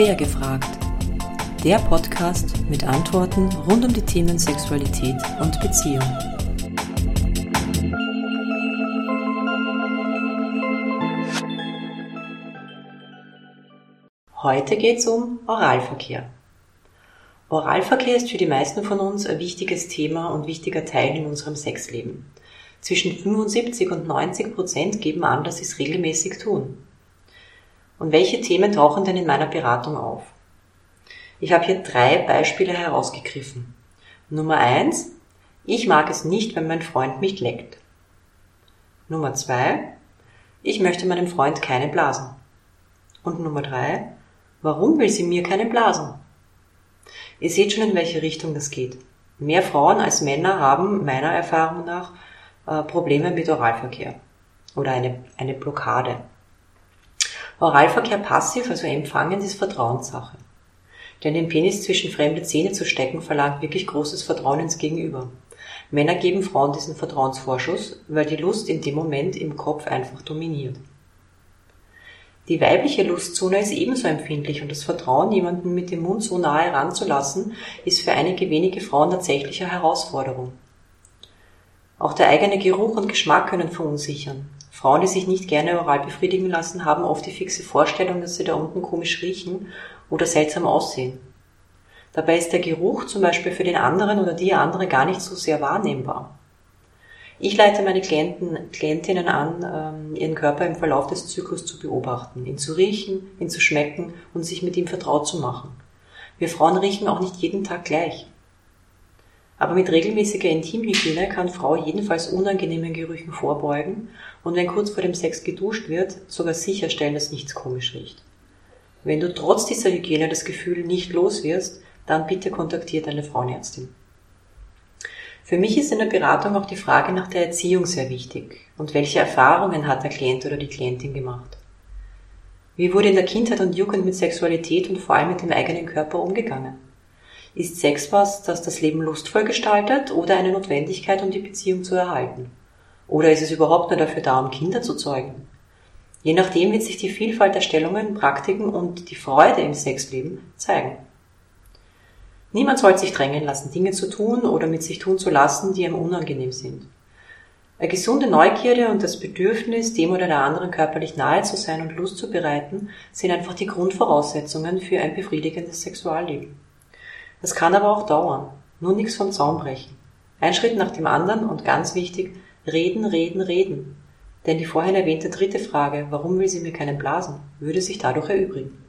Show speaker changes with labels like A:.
A: Quer gefragt. Der Podcast mit Antworten rund um die Themen Sexualität und Beziehung. Heute geht es um Oralverkehr. Oralverkehr ist für die meisten von uns ein wichtiges Thema und wichtiger Teil in unserem Sexleben. Zwischen 75 und 90 Prozent geben an, dass sie es regelmäßig tun. Und welche Themen tauchen denn in meiner Beratung auf? Ich habe hier drei Beispiele herausgegriffen. Nummer eins: Ich mag es nicht, wenn mein Freund mich leckt. Nummer zwei: Ich möchte meinem Freund keine blasen. Und Nummer drei: Warum will sie mir keine blasen? Ihr seht schon, in welche Richtung das geht. Mehr Frauen als Männer haben meiner Erfahrung nach äh, Probleme mit Oralverkehr oder eine, eine Blockade. Oralverkehr passiv, also empfangen, ist Vertrauenssache. Denn den Penis zwischen fremde Zähne zu stecken, verlangt wirklich großes Vertrauen ins Gegenüber. Männer geben Frauen diesen Vertrauensvorschuss, weil die Lust in dem Moment im Kopf einfach dominiert. Die weibliche Lustzone ist ebenso empfindlich und das Vertrauen, jemanden mit dem Mund so nahe ranzulassen, ist für einige wenige Frauen tatsächlich eine Herausforderung. Auch der eigene Geruch und Geschmack können verunsichern. Frauen, die sich nicht gerne oral befriedigen lassen, haben oft die fixe Vorstellung, dass sie da unten komisch riechen oder seltsam aussehen. Dabei ist der Geruch zum Beispiel für den anderen oder die andere gar nicht so sehr wahrnehmbar. Ich leite meine Klienten, Klientinnen an, ähm, ihren Körper im Verlauf des Zyklus zu beobachten, ihn zu riechen, ihn zu schmecken und sich mit ihm vertraut zu machen. Wir Frauen riechen auch nicht jeden Tag gleich. Aber mit regelmäßiger Intimhygiene kann Frau jedenfalls unangenehmen Gerüchen vorbeugen und wenn kurz vor dem Sex geduscht wird, sogar sicherstellen, dass nichts komisch riecht. Wenn du trotz dieser Hygiene das Gefühl nicht los wirst, dann bitte kontaktiert eine Frauenärztin. Für mich ist in der Beratung auch die Frage nach der Erziehung sehr wichtig und welche Erfahrungen hat der Klient oder die Klientin gemacht. Wie wurde in der Kindheit und Jugend mit Sexualität und vor allem mit dem eigenen Körper umgegangen? Ist Sex was, das das Leben lustvoll gestaltet oder eine Notwendigkeit, um die Beziehung zu erhalten? Oder ist es überhaupt nur dafür da, um Kinder zu zeugen? Je nachdem wird sich die Vielfalt der Stellungen, Praktiken und die Freude im Sexleben zeigen. Niemand soll sich drängen lassen, Dinge zu tun oder mit sich tun zu lassen, die ihm unangenehm sind. Eine gesunde Neugierde und das Bedürfnis, dem oder der anderen körperlich nahe zu sein und Lust zu bereiten, sind einfach die Grundvoraussetzungen für ein befriedigendes Sexualleben. Das kann aber auch dauern. Nur nichts vom Zaun brechen. Ein Schritt nach dem anderen und ganz wichtig, reden, reden, reden. Denn die vorhin erwähnte dritte Frage, warum will sie mir keinen blasen, würde sich dadurch erübrigen.